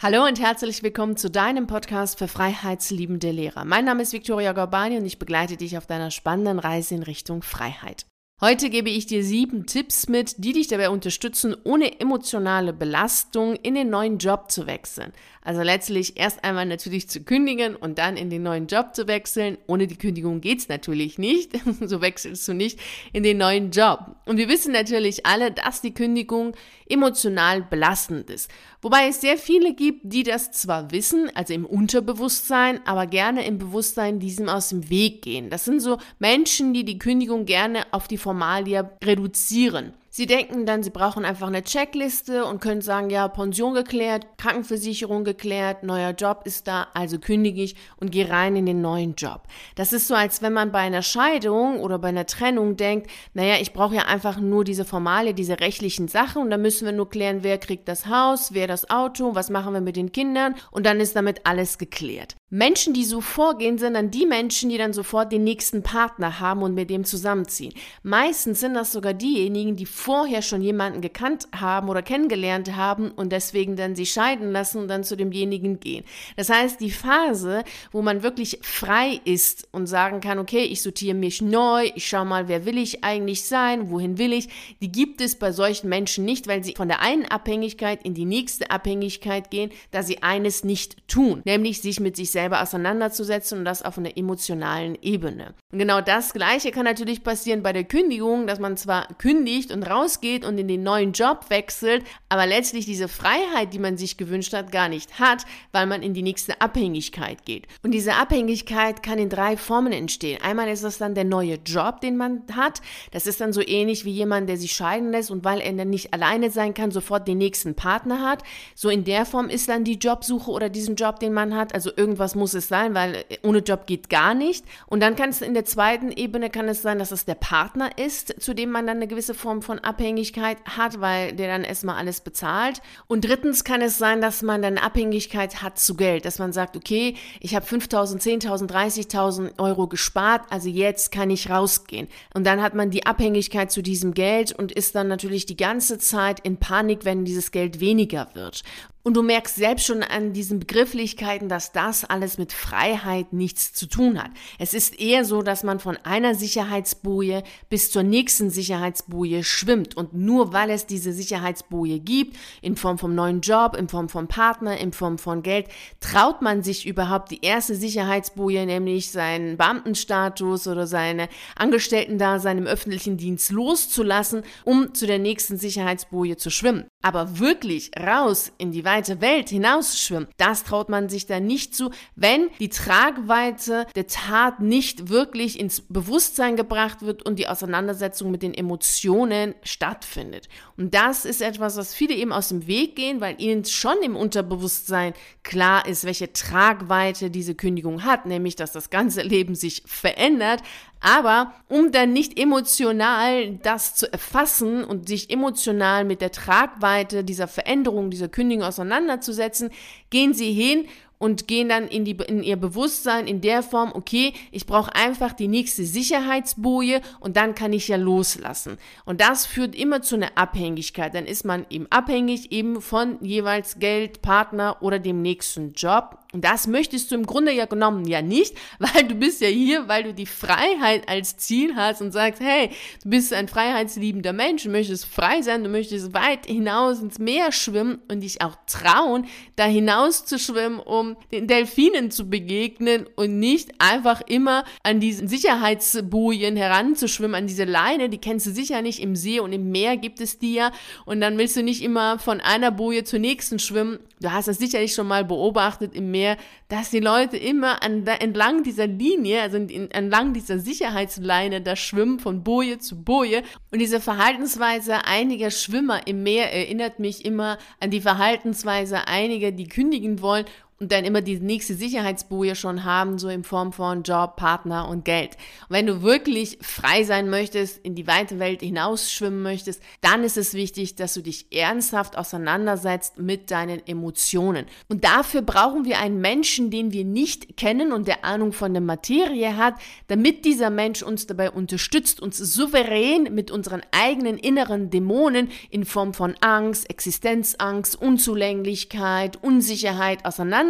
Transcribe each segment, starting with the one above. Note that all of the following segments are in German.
Hallo und herzlich willkommen zu deinem Podcast für freiheitsliebende Lehrer. Mein Name ist Viktoria Gorbani und ich begleite dich auf deiner spannenden Reise in Richtung Freiheit. Heute gebe ich dir sieben Tipps mit, die dich dabei unterstützen, ohne emotionale Belastung in den neuen Job zu wechseln. Also letztlich erst einmal natürlich zu kündigen und dann in den neuen Job zu wechseln. Ohne die Kündigung geht's natürlich nicht. so wechselst du nicht in den neuen Job. Und wir wissen natürlich alle, dass die Kündigung emotional belastend ist. Wobei es sehr viele gibt, die das zwar wissen, also im Unterbewusstsein, aber gerne im Bewusstsein diesem aus dem Weg gehen. Das sind so Menschen, die die Kündigung gerne auf die Formalie reduzieren. Sie denken dann, sie brauchen einfach eine Checkliste und können sagen, ja, Pension geklärt, Krankenversicherung geklärt, neuer Job ist da, also kündige ich und gehe rein in den neuen Job. Das ist so, als wenn man bei einer Scheidung oder bei einer Trennung denkt, naja, ich brauche ja einfach nur diese Formalie, diese rechtlichen Sachen und dann müssen wir nur klären, wer kriegt das Haus, wer das Auto, was machen wir mit den Kindern und dann ist damit alles geklärt. Menschen, die so vorgehen, sind dann die Menschen, die dann sofort den nächsten Partner haben und mit dem zusammenziehen. Meistens sind das sogar diejenigen, die vorher schon jemanden gekannt haben oder kennengelernt haben und deswegen dann sie scheiden lassen und dann zu demjenigen gehen. Das heißt, die Phase, wo man wirklich frei ist und sagen kann, okay, ich sortiere mich neu, ich schaue mal, wer will ich eigentlich sein, wohin will ich, die gibt es bei solchen Menschen nicht, weil sie von der einen Abhängigkeit in die nächste Abhängigkeit gehen, da sie eines nicht tun, nämlich sich mit sich selber auseinanderzusetzen und das auf einer emotionalen Ebene. Und genau das Gleiche kann natürlich passieren bei der Kündigung, dass man zwar kündigt und rausgeht und in den neuen Job wechselt, aber letztlich diese Freiheit, die man sich gewünscht hat, gar nicht hat, weil man in die nächste Abhängigkeit geht. Und diese Abhängigkeit kann in drei Formen entstehen. Einmal ist das dann der neue Job, den man hat. Das ist dann so ähnlich wie jemand, der sich scheiden lässt und weil er dann nicht alleine sein kann, sofort den nächsten Partner hat. So in der Form ist dann die Jobsuche oder diesen Job, den man hat. Also irgendwas muss es sein, weil ohne Job geht gar nicht. Und dann kann es in der zweiten Ebene kann es sein, dass es der Partner ist, zu dem man dann eine gewisse Form von Abhängigkeit hat, weil der dann erstmal alles bezahlt. Und drittens kann es sein, dass man dann Abhängigkeit hat zu Geld, dass man sagt, okay, ich habe 5.000, 10.000, 30.000 Euro gespart, also jetzt kann ich rausgehen. Und dann hat man die Abhängigkeit zu diesem Geld und ist dann natürlich die ganze Zeit in Panik, wenn dieses Geld weniger wird. Und du merkst selbst schon an diesen Begrifflichkeiten, dass das alles mit Freiheit nichts zu tun hat. Es ist eher so, dass man von einer Sicherheitsboje bis zur nächsten Sicherheitsboje schwimmt. Und nur weil es diese Sicherheitsboje gibt, in Form vom neuen Job, in Form vom Partner, in Form von Geld, traut man sich überhaupt die erste Sicherheitsboje, nämlich seinen Beamtenstatus oder seine Angestellten-Dasein im öffentlichen Dienst loszulassen, um zu der nächsten Sicherheitsboje zu schwimmen. Aber wirklich raus in die weite Welt hinausschwimmen, das traut man sich da nicht zu, wenn die Tragweite der Tat nicht wirklich ins Bewusstsein gebracht wird und die Auseinandersetzung mit den Emotionen stattfindet. Und das ist etwas, was viele eben aus dem Weg gehen, weil ihnen schon im Unterbewusstsein klar ist, welche Tragweite diese Kündigung hat, nämlich dass das ganze Leben sich verändert, aber um dann nicht emotional das zu erfassen und sich emotional mit der Tragweite dieser Veränderung, dieser Kündigung auseinanderzusetzen, gehen sie hin und gehen dann in, die, in ihr Bewusstsein in der Form, okay, ich brauche einfach die nächste Sicherheitsboje und dann kann ich ja loslassen. Und das führt immer zu einer Abhängigkeit. Dann ist man eben abhängig eben von jeweils Geld, Partner oder dem nächsten Job. Und das möchtest du im Grunde ja genommen ja nicht, weil du bist ja hier, weil du die Freiheit als Ziel hast und sagst, hey, du bist ein freiheitsliebender Mensch, du möchtest frei sein, du möchtest weit hinaus ins Meer schwimmen und dich auch trauen, da hinaus zu schwimmen, um den Delfinen zu begegnen und nicht einfach immer an diesen Sicherheitsbojen heranzuschwimmen, an diese Leine, die kennst du sicher nicht, im See und im Meer gibt es die ja und dann willst du nicht immer von einer Boje zur nächsten schwimmen. Du hast das sicherlich schon mal beobachtet im Meer mehr, dass die Leute immer an, entlang dieser Linie, also in, entlang dieser Sicherheitsleine da schwimmen von Boje zu Boje. Und diese Verhaltensweise einiger Schwimmer im Meer erinnert mich immer an die Verhaltensweise einiger, die kündigen wollen und dann immer die nächste Sicherheitsboje schon haben, so in Form von Job, Partner und Geld. Und wenn du wirklich frei sein möchtest, in die weite Welt hinausschwimmen möchtest, dann ist es wichtig, dass du dich ernsthaft auseinandersetzt mit deinen Emotionen. Und dafür brauchen wir einen Menschen, den wir nicht kennen und der Ahnung von der Materie hat, damit dieser Mensch uns dabei unterstützt, uns souverän mit unseren eigenen inneren Dämonen in Form von Angst, Existenzangst, Unzulänglichkeit, Unsicherheit auseinanderzusetzen,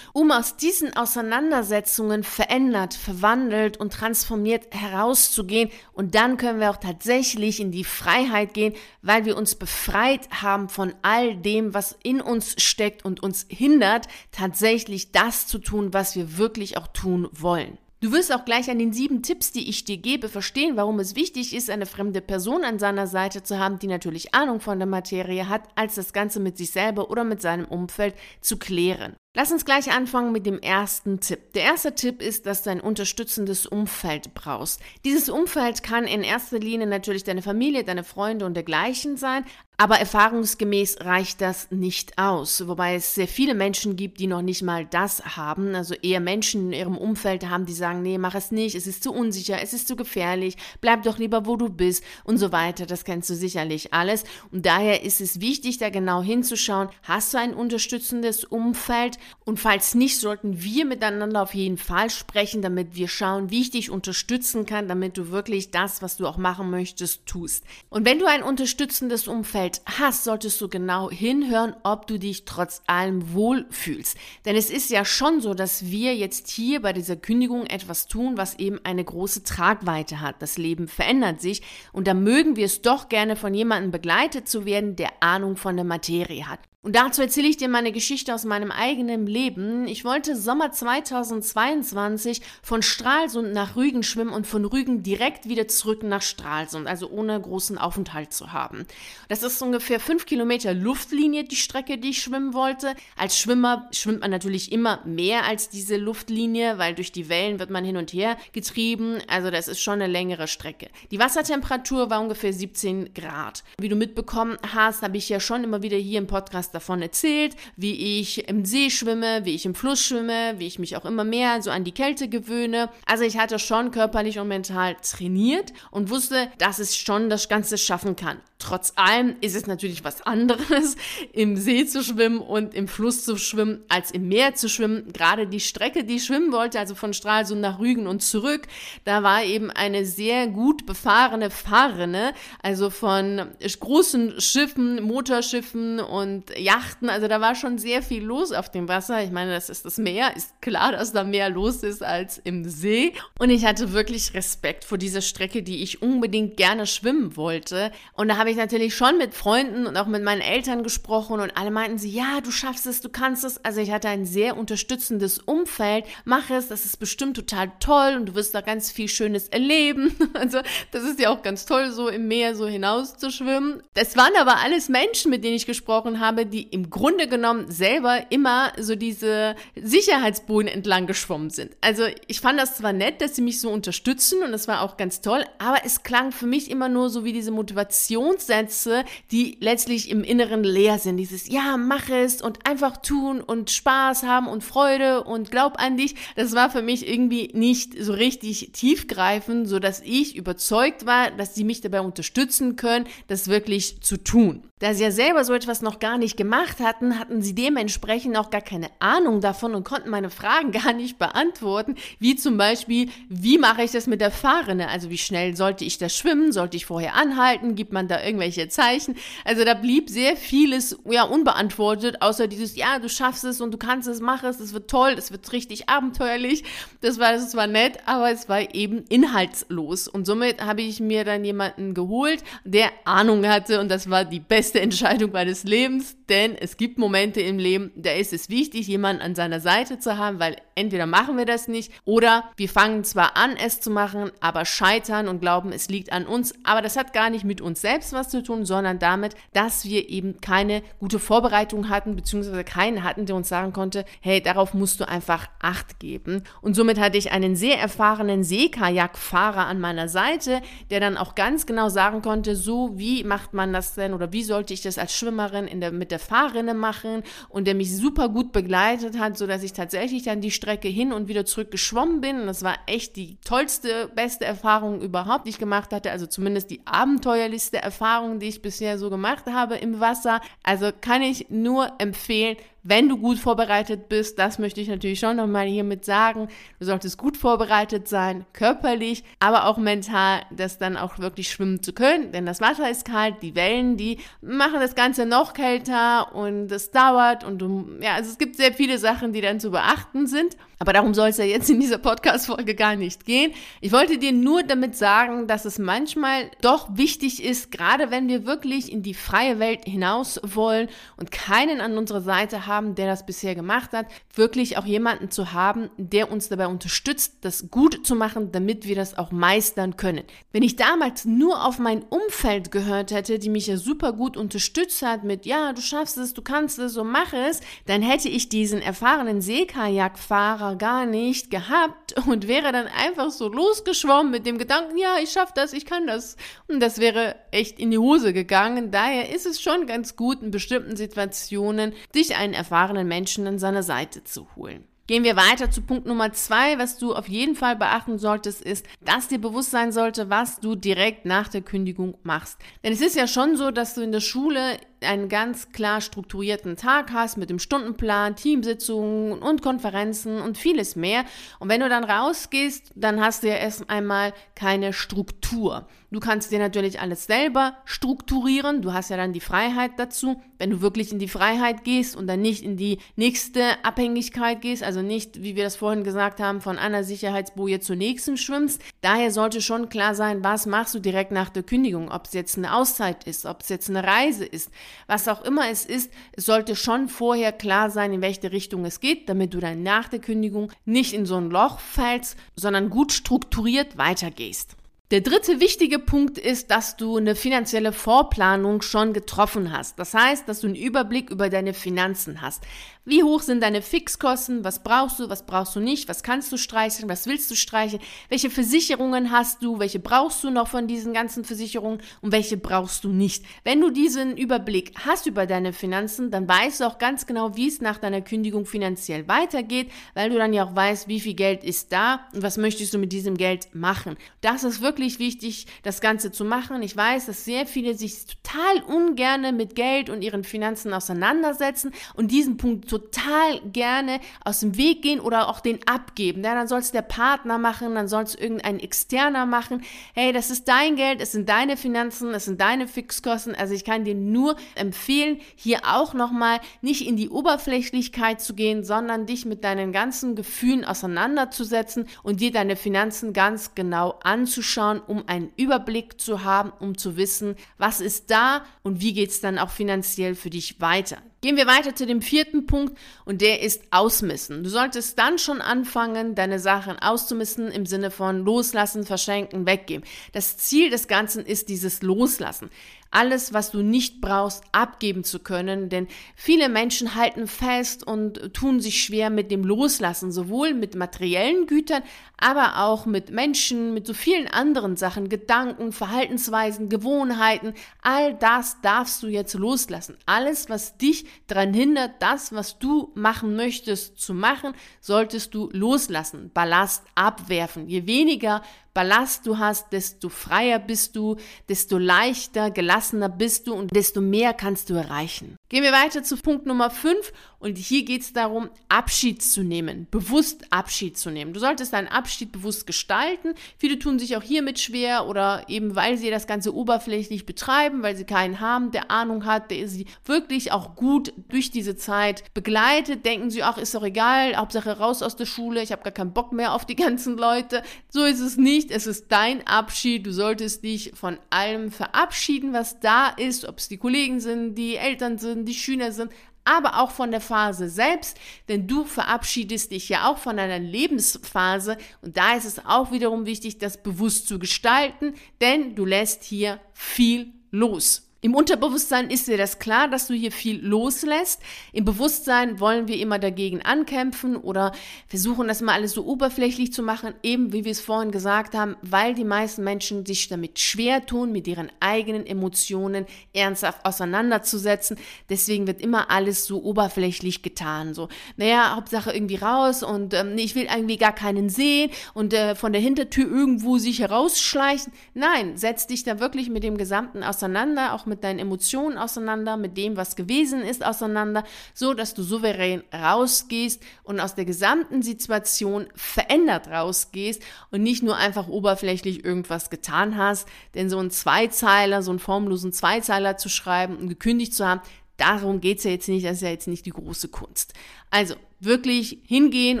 um aus diesen Auseinandersetzungen verändert, verwandelt und transformiert herauszugehen. Und dann können wir auch tatsächlich in die Freiheit gehen, weil wir uns befreit haben von all dem, was in uns steckt und uns hindert, tatsächlich das zu tun, was wir wirklich auch tun wollen. Du wirst auch gleich an den sieben Tipps, die ich dir gebe, verstehen, warum es wichtig ist, eine fremde Person an seiner Seite zu haben, die natürlich Ahnung von der Materie hat, als das Ganze mit sich selber oder mit seinem Umfeld zu klären. Lass uns gleich anfangen mit dem ersten Tipp. Der erste Tipp ist, dass du ein unterstützendes Umfeld brauchst. Dieses Umfeld kann in erster Linie natürlich deine Familie, deine Freunde und dergleichen sein, aber erfahrungsgemäß reicht das nicht aus, wobei es sehr viele Menschen gibt, die noch nicht mal das haben, also eher Menschen in ihrem Umfeld haben, die sagen, nee, mach es nicht, es ist zu unsicher, es ist zu gefährlich, bleib doch lieber, wo du bist und so weiter. Das kennst du sicherlich alles. Und daher ist es wichtig, da genau hinzuschauen, hast du ein unterstützendes Umfeld und falls nicht, sollten wir miteinander auf jeden Fall sprechen, damit wir schauen, wie ich dich unterstützen kann, damit du wirklich das, was du auch machen möchtest, tust. Und wenn du ein unterstützendes Umfeld hast, solltest du genau hinhören, ob du dich trotz allem wohlfühlst. Denn es ist ja schon so, dass wir jetzt hier bei dieser Kündigung etwas tun, was eben eine große Tragweite hat. Das Leben verändert sich und da mögen wir es doch gerne von jemandem begleitet zu werden, der Ahnung von der Materie hat. Und dazu erzähle ich dir meine Geschichte aus meinem eigenen Leben. Ich wollte Sommer 2022 von Stralsund nach Rügen schwimmen und von Rügen direkt wieder zurück nach Stralsund, also ohne großen Aufenthalt zu haben. Das ist ungefähr fünf Kilometer Luftlinie, die Strecke, die ich schwimmen wollte. Als Schwimmer schwimmt man natürlich immer mehr als diese Luftlinie, weil durch die Wellen wird man hin und her getrieben. Also das ist schon eine längere Strecke. Die Wassertemperatur war ungefähr 17 Grad. Wie du mitbekommen hast, habe ich ja schon immer wieder hier im Podcast davon erzählt, wie ich im See schwimme, wie ich im Fluss schwimme, wie ich mich auch immer mehr so an die Kälte gewöhne. Also ich hatte schon körperlich und mental trainiert und wusste, dass es schon das Ganze schaffen kann. Trotz allem ist es natürlich was anderes, im See zu schwimmen und im Fluss zu schwimmen, als im Meer zu schwimmen. Gerade die Strecke, die ich schwimmen wollte, also von Stralsund nach Rügen und zurück, da war eben eine sehr gut befahrene Fahrrinne, also von großen Schiffen, Motorschiffen und Yachten. Also da war schon sehr viel los auf dem Wasser. Ich meine, das ist das Meer. Ist klar, dass da mehr los ist als im See. Und ich hatte wirklich Respekt vor dieser Strecke, die ich unbedingt gerne schwimmen wollte. Und da habe ich natürlich schon mit Freunden und auch mit meinen Eltern gesprochen und alle meinten sie, ja, du schaffst es, du kannst es. Also ich hatte ein sehr unterstützendes Umfeld. Mach es, das ist bestimmt total toll und du wirst da ganz viel Schönes erleben. Also das ist ja auch ganz toll, so im Meer so hinaus zu schwimmen. Das waren aber alles Menschen, mit denen ich gesprochen habe, die im Grunde genommen selber immer so diese Sicherheitsboden entlang geschwommen sind. Also ich fand das zwar nett, dass sie mich so unterstützen und das war auch ganz toll, aber es klang für mich immer nur so wie diese Motivationssätze, die letztlich im Inneren leer sind. Dieses Ja, mach es und einfach tun und Spaß haben und Freude und glaub an dich. Das war für mich irgendwie nicht so richtig tiefgreifend, so dass ich überzeugt war, dass sie mich dabei unterstützen können, das wirklich zu tun. Da sie ja selber so etwas noch gar nicht gemacht hatten, hatten sie dementsprechend auch gar keine Ahnung davon und konnten meine Fragen gar nicht beantworten, wie zum Beispiel, wie mache ich das mit der Fahrrinne? Also wie schnell sollte ich das schwimmen? Sollte ich vorher anhalten? Gibt man da irgendwelche Zeichen? Also da blieb sehr vieles ja unbeantwortet, außer dieses, ja, du schaffst es und du kannst es, mach es, es wird toll, es wird richtig abenteuerlich. Das war, das war nett, aber es war eben inhaltslos. Und somit habe ich mir dann jemanden geholt, der Ahnung hatte und das war die beste Entscheidung meines Lebens, denn es gibt Momente im Leben, da ist es wichtig, jemanden an seiner Seite zu haben, weil entweder machen wir das nicht oder wir fangen zwar an, es zu machen, aber scheitern und glauben, es liegt an uns, aber das hat gar nicht mit uns selbst was zu tun, sondern damit, dass wir eben keine gute Vorbereitung hatten, beziehungsweise keinen hatten, der uns sagen konnte, hey, darauf musst du einfach Acht geben. Und somit hatte ich einen sehr erfahrenen Seekajakfahrer an meiner Seite, der dann auch ganz genau sagen konnte, so wie macht man das denn oder wie soll sollte ich das als Schwimmerin in der, mit der Fahrrinne machen und der mich super gut begleitet hat, sodass ich tatsächlich dann die Strecke hin und wieder zurück geschwommen bin. Und das war echt die tollste, beste Erfahrung überhaupt, die ich gemacht hatte. Also zumindest die abenteuerlichste Erfahrung, die ich bisher so gemacht habe im Wasser. Also kann ich nur empfehlen, wenn du gut vorbereitet bist, das möchte ich natürlich schon nochmal hiermit sagen, du solltest gut vorbereitet sein, körperlich, aber auch mental, das dann auch wirklich schwimmen zu können, denn das Wasser ist kalt, die Wellen, die machen das Ganze noch kälter und es dauert und du, ja, also es gibt sehr viele Sachen, die dann zu beachten sind. Aber darum soll es ja jetzt in dieser Podcast-Folge gar nicht gehen. Ich wollte dir nur damit sagen, dass es manchmal doch wichtig ist, gerade wenn wir wirklich in die freie Welt hinaus wollen und keinen an unserer Seite haben, der das bisher gemacht hat, wirklich auch jemanden zu haben, der uns dabei unterstützt, das gut zu machen, damit wir das auch meistern können. Wenn ich damals nur auf mein Umfeld gehört hätte, die mich ja super gut unterstützt hat mit, ja, du schaffst es, du kannst es, so mach es, dann hätte ich diesen erfahrenen Seekajakfahrer Fahrer gar nicht gehabt und wäre dann einfach so losgeschwommen mit dem Gedanken, ja, ich schaffe das, ich kann das. Und das wäre echt in die Hose gegangen. Daher ist es schon ganz gut, in bestimmten Situationen sich einen erfahrenen Menschen an seine Seite zu holen. Gehen wir weiter zu Punkt Nummer zwei. Was du auf jeden Fall beachten solltest, ist, dass dir bewusst sein sollte, was du direkt nach der Kündigung machst. Denn es ist ja schon so, dass du in der Schule einen ganz klar strukturierten Tag hast mit dem Stundenplan, Teamsitzungen und Konferenzen und vieles mehr. Und wenn du dann rausgehst, dann hast du ja erst einmal keine Struktur. Du kannst dir natürlich alles selber strukturieren. Du hast ja dann die Freiheit dazu. Wenn du wirklich in die Freiheit gehst und dann nicht in die nächste Abhängigkeit gehst, also nicht, wie wir das vorhin gesagt haben, von einer Sicherheitsboje zur nächsten schwimmst. Daher sollte schon klar sein, was machst du direkt nach der Kündigung. Ob es jetzt eine Auszeit ist, ob es jetzt eine Reise ist was auch immer es ist, es sollte schon vorher klar sein, in welche Richtung es geht, damit du dann nach der Kündigung nicht in so ein Loch fällst, sondern gut strukturiert weitergehst. Der dritte wichtige Punkt ist, dass du eine finanzielle Vorplanung schon getroffen hast. Das heißt, dass du einen Überblick über deine Finanzen hast. Wie hoch sind deine Fixkosten? Was brauchst du? Was brauchst du nicht? Was kannst du streichen? Was willst du streichen? Welche Versicherungen hast du? Welche brauchst du noch von diesen ganzen Versicherungen? Und welche brauchst du nicht? Wenn du diesen Überblick hast über deine Finanzen, dann weißt du auch ganz genau, wie es nach deiner Kündigung finanziell weitergeht, weil du dann ja auch weißt, wie viel Geld ist da und was möchtest du mit diesem Geld machen. Das ist wirklich wichtig, das Ganze zu machen. Ich weiß, dass sehr viele sich total ungerne mit Geld und ihren Finanzen auseinandersetzen und diesen Punkt total gerne aus dem Weg gehen oder auch den abgeben. Ja, dann soll es der Partner machen, dann soll es irgendein Externer machen. Hey, das ist dein Geld, es sind deine Finanzen, es sind deine Fixkosten. Also ich kann dir nur empfehlen, hier auch nochmal nicht in die Oberflächlichkeit zu gehen, sondern dich mit deinen ganzen Gefühlen auseinanderzusetzen und dir deine Finanzen ganz genau anzuschauen, um einen Überblick zu haben, um zu wissen, was ist da und wie geht es dann auch finanziell für dich weiter. Gehen wir weiter zu dem vierten Punkt und der ist Ausmissen. Du solltest dann schon anfangen, deine Sachen auszumissen im Sinne von loslassen, verschenken, weggeben. Das Ziel des Ganzen ist dieses Loslassen alles, was du nicht brauchst, abgeben zu können. Denn viele Menschen halten fest und tun sich schwer mit dem Loslassen, sowohl mit materiellen Gütern, aber auch mit Menschen, mit so vielen anderen Sachen, Gedanken, Verhaltensweisen, Gewohnheiten. All das darfst du jetzt loslassen. Alles, was dich daran hindert, das, was du machen möchtest, zu machen, solltest du loslassen. Ballast abwerfen. Je weniger Ballast du hast, desto freier bist du, desto leichter, gelassener bist du und desto mehr kannst du erreichen. Gehen wir weiter zu Punkt Nummer 5 und hier geht es darum, Abschied zu nehmen, bewusst Abschied zu nehmen. Du solltest deinen Abschied bewusst gestalten. Viele tun sich auch hiermit schwer oder eben weil sie das Ganze oberflächlich betreiben, weil sie keinen haben, der Ahnung hat, der sie wirklich auch gut durch diese Zeit begleitet, denken sie, ach, ist doch egal, Hauptsache raus aus der Schule, ich habe gar keinen Bock mehr auf die ganzen Leute. So ist es nicht, es ist dein Abschied, du solltest dich von allem verabschieden, was da ist, ob es die Kollegen sind, die Eltern sind, die Schüler sind, aber auch von der Phase selbst, denn du verabschiedest dich ja auch von einer Lebensphase. Und da ist es auch wiederum wichtig, das bewusst zu gestalten, denn du lässt hier viel los. Im Unterbewusstsein ist dir das klar, dass du hier viel loslässt. Im Bewusstsein wollen wir immer dagegen ankämpfen oder versuchen, das mal alles so oberflächlich zu machen, eben wie wir es vorhin gesagt haben, weil die meisten Menschen sich damit schwer tun, mit ihren eigenen Emotionen ernsthaft auseinanderzusetzen. Deswegen wird immer alles so oberflächlich getan. So, naja, Hauptsache irgendwie raus und ähm, ich will irgendwie gar keinen sehen und äh, von der Hintertür irgendwo sich herausschleichen. Nein, setz dich da wirklich mit dem Gesamten auseinander, auch mit mit deinen Emotionen auseinander, mit dem, was gewesen ist, auseinander, so dass du souverän rausgehst und aus der gesamten Situation verändert rausgehst und nicht nur einfach oberflächlich irgendwas getan hast. Denn so ein Zweizeiler, so einen formlosen Zweizeiler zu schreiben und gekündigt zu haben, darum geht es ja jetzt nicht, das ist ja jetzt nicht die große Kunst. Also wirklich hingehen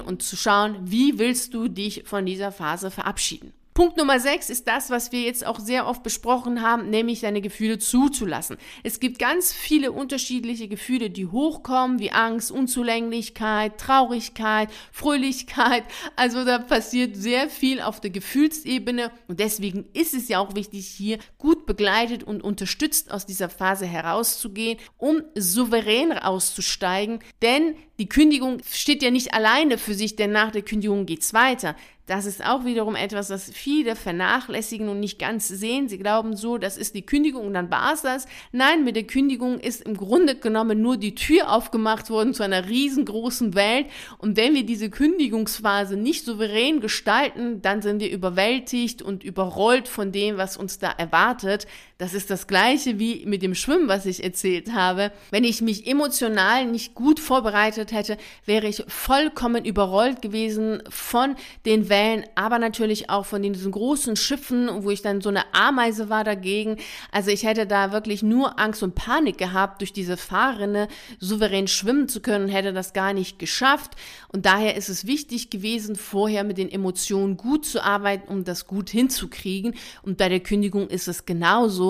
und zu schauen, wie willst du dich von dieser Phase verabschieden. Punkt Nummer 6 ist das, was wir jetzt auch sehr oft besprochen haben, nämlich deine Gefühle zuzulassen. Es gibt ganz viele unterschiedliche Gefühle, die hochkommen, wie Angst, Unzulänglichkeit, Traurigkeit, Fröhlichkeit. Also da passiert sehr viel auf der Gefühlsebene und deswegen ist es ja auch wichtig, hier gut begleitet und unterstützt aus dieser Phase herauszugehen, um souverän auszusteigen, denn die Kündigung steht ja nicht alleine für sich, denn nach der Kündigung geht's weiter. Das ist auch wiederum etwas, das viele vernachlässigen und nicht ganz sehen. Sie glauben so, das ist die Kündigung und dann war es das. Nein, mit der Kündigung ist im Grunde genommen nur die Tür aufgemacht worden zu einer riesengroßen Welt. Und wenn wir diese Kündigungsphase nicht souverän gestalten, dann sind wir überwältigt und überrollt von dem, was uns da erwartet. Das ist das gleiche wie mit dem Schwimmen, was ich erzählt habe. Wenn ich mich emotional nicht gut vorbereitet hätte, wäre ich vollkommen überrollt gewesen von den Wellen, aber natürlich auch von diesen großen Schiffen, wo ich dann so eine Ameise war dagegen. Also ich hätte da wirklich nur Angst und Panik gehabt, durch diese Fahrrinne souverän schwimmen zu können, hätte das gar nicht geschafft. Und daher ist es wichtig gewesen, vorher mit den Emotionen gut zu arbeiten, um das gut hinzukriegen. Und bei der Kündigung ist es genauso.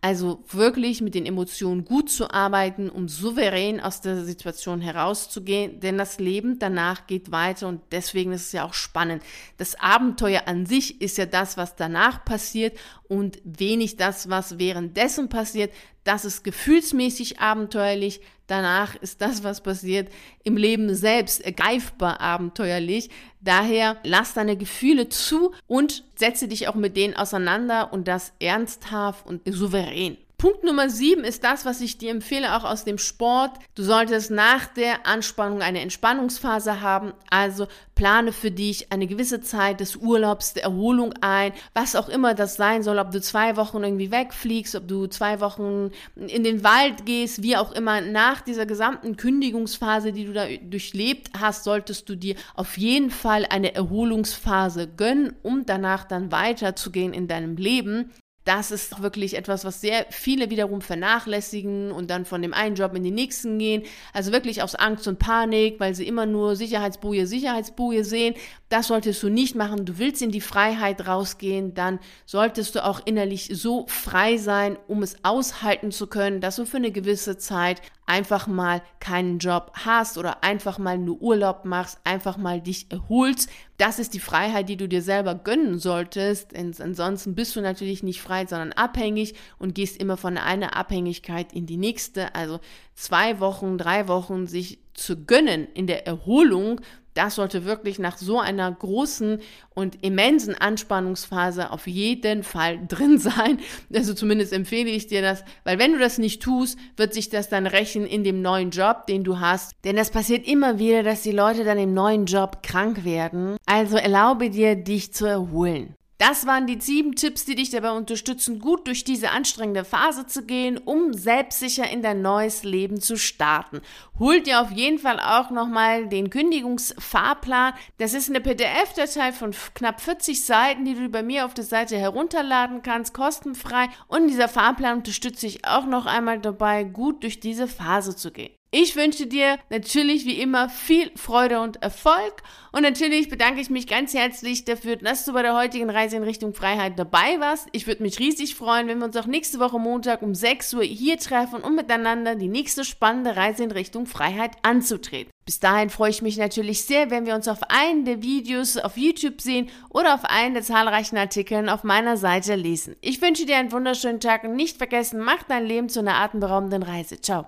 Also wirklich mit den Emotionen gut zu arbeiten, um souverän aus der Situation herauszugehen. Denn das Leben danach geht weiter und deswegen ist es ja auch spannend. Das Abenteuer an sich ist ja das, was danach passiert und wenig das, was währenddessen passiert. Das ist gefühlsmäßig abenteuerlich. Danach ist das, was passiert, im Leben selbst ergreifbar abenteuerlich. Daher lass deine Gefühle zu und setze dich auch mit denen auseinander und das ernsthaft und souverän. Punkt Nummer sieben ist das, was ich dir empfehle, auch aus dem Sport. Du solltest nach der Anspannung eine Entspannungsphase haben. Also plane für dich eine gewisse Zeit des Urlaubs, der Erholung ein, was auch immer das sein soll, ob du zwei Wochen irgendwie wegfliegst, ob du zwei Wochen in den Wald gehst, wie auch immer. Nach dieser gesamten Kündigungsphase, die du da durchlebt hast, solltest du dir auf jeden Fall eine Erholungsphase gönnen, um danach dann weiterzugehen in deinem Leben das ist wirklich etwas, was sehr viele wiederum vernachlässigen und dann von dem einen Job in den nächsten gehen. Also wirklich aus Angst und Panik, weil sie immer nur Sicherheitsboje, Sicherheitsboje sehen. Das solltest du nicht machen. Du willst in die Freiheit rausgehen, dann solltest du auch innerlich so frei sein, um es aushalten zu können, dass du für eine gewisse Zeit einfach mal keinen Job hast oder einfach mal nur Urlaub machst, einfach mal dich erholst. Das ist die Freiheit, die du dir selber gönnen solltest. Ansonsten bist du natürlich nicht frei, sondern abhängig und gehst immer von einer Abhängigkeit in die nächste. Also zwei Wochen, drei Wochen sich zu gönnen in der Erholung das sollte wirklich nach so einer großen und immensen Anspannungsphase auf jeden Fall drin sein. Also zumindest empfehle ich dir das, weil wenn du das nicht tust, wird sich das dann rächen in dem neuen Job, den du hast. Denn das passiert immer wieder, dass die Leute dann im neuen Job krank werden. Also erlaube dir, dich zu erholen. Das waren die sieben Tipps, die dich dabei unterstützen, gut durch diese anstrengende Phase zu gehen, um selbstsicher in dein neues Leben zu starten. Hol dir auf jeden Fall auch nochmal den Kündigungsfahrplan. Das ist eine PDF-Datei von knapp 40 Seiten, die du bei mir auf der Seite herunterladen kannst, kostenfrei. Und dieser Fahrplan unterstützt dich auch noch einmal dabei, gut durch diese Phase zu gehen. Ich wünsche dir natürlich wie immer viel Freude und Erfolg und natürlich bedanke ich mich ganz herzlich dafür, dass du bei der heutigen Reise in Richtung Freiheit dabei warst. Ich würde mich riesig freuen, wenn wir uns auch nächste Woche Montag um 6 Uhr hier treffen, um miteinander die nächste spannende Reise in Richtung Freiheit anzutreten. Bis dahin freue ich mich natürlich sehr, wenn wir uns auf einen der Videos auf YouTube sehen oder auf einen der zahlreichen Artikeln auf meiner Seite lesen. Ich wünsche dir einen wunderschönen Tag und nicht vergessen, mach dein Leben zu einer atemberaubenden Reise. Ciao.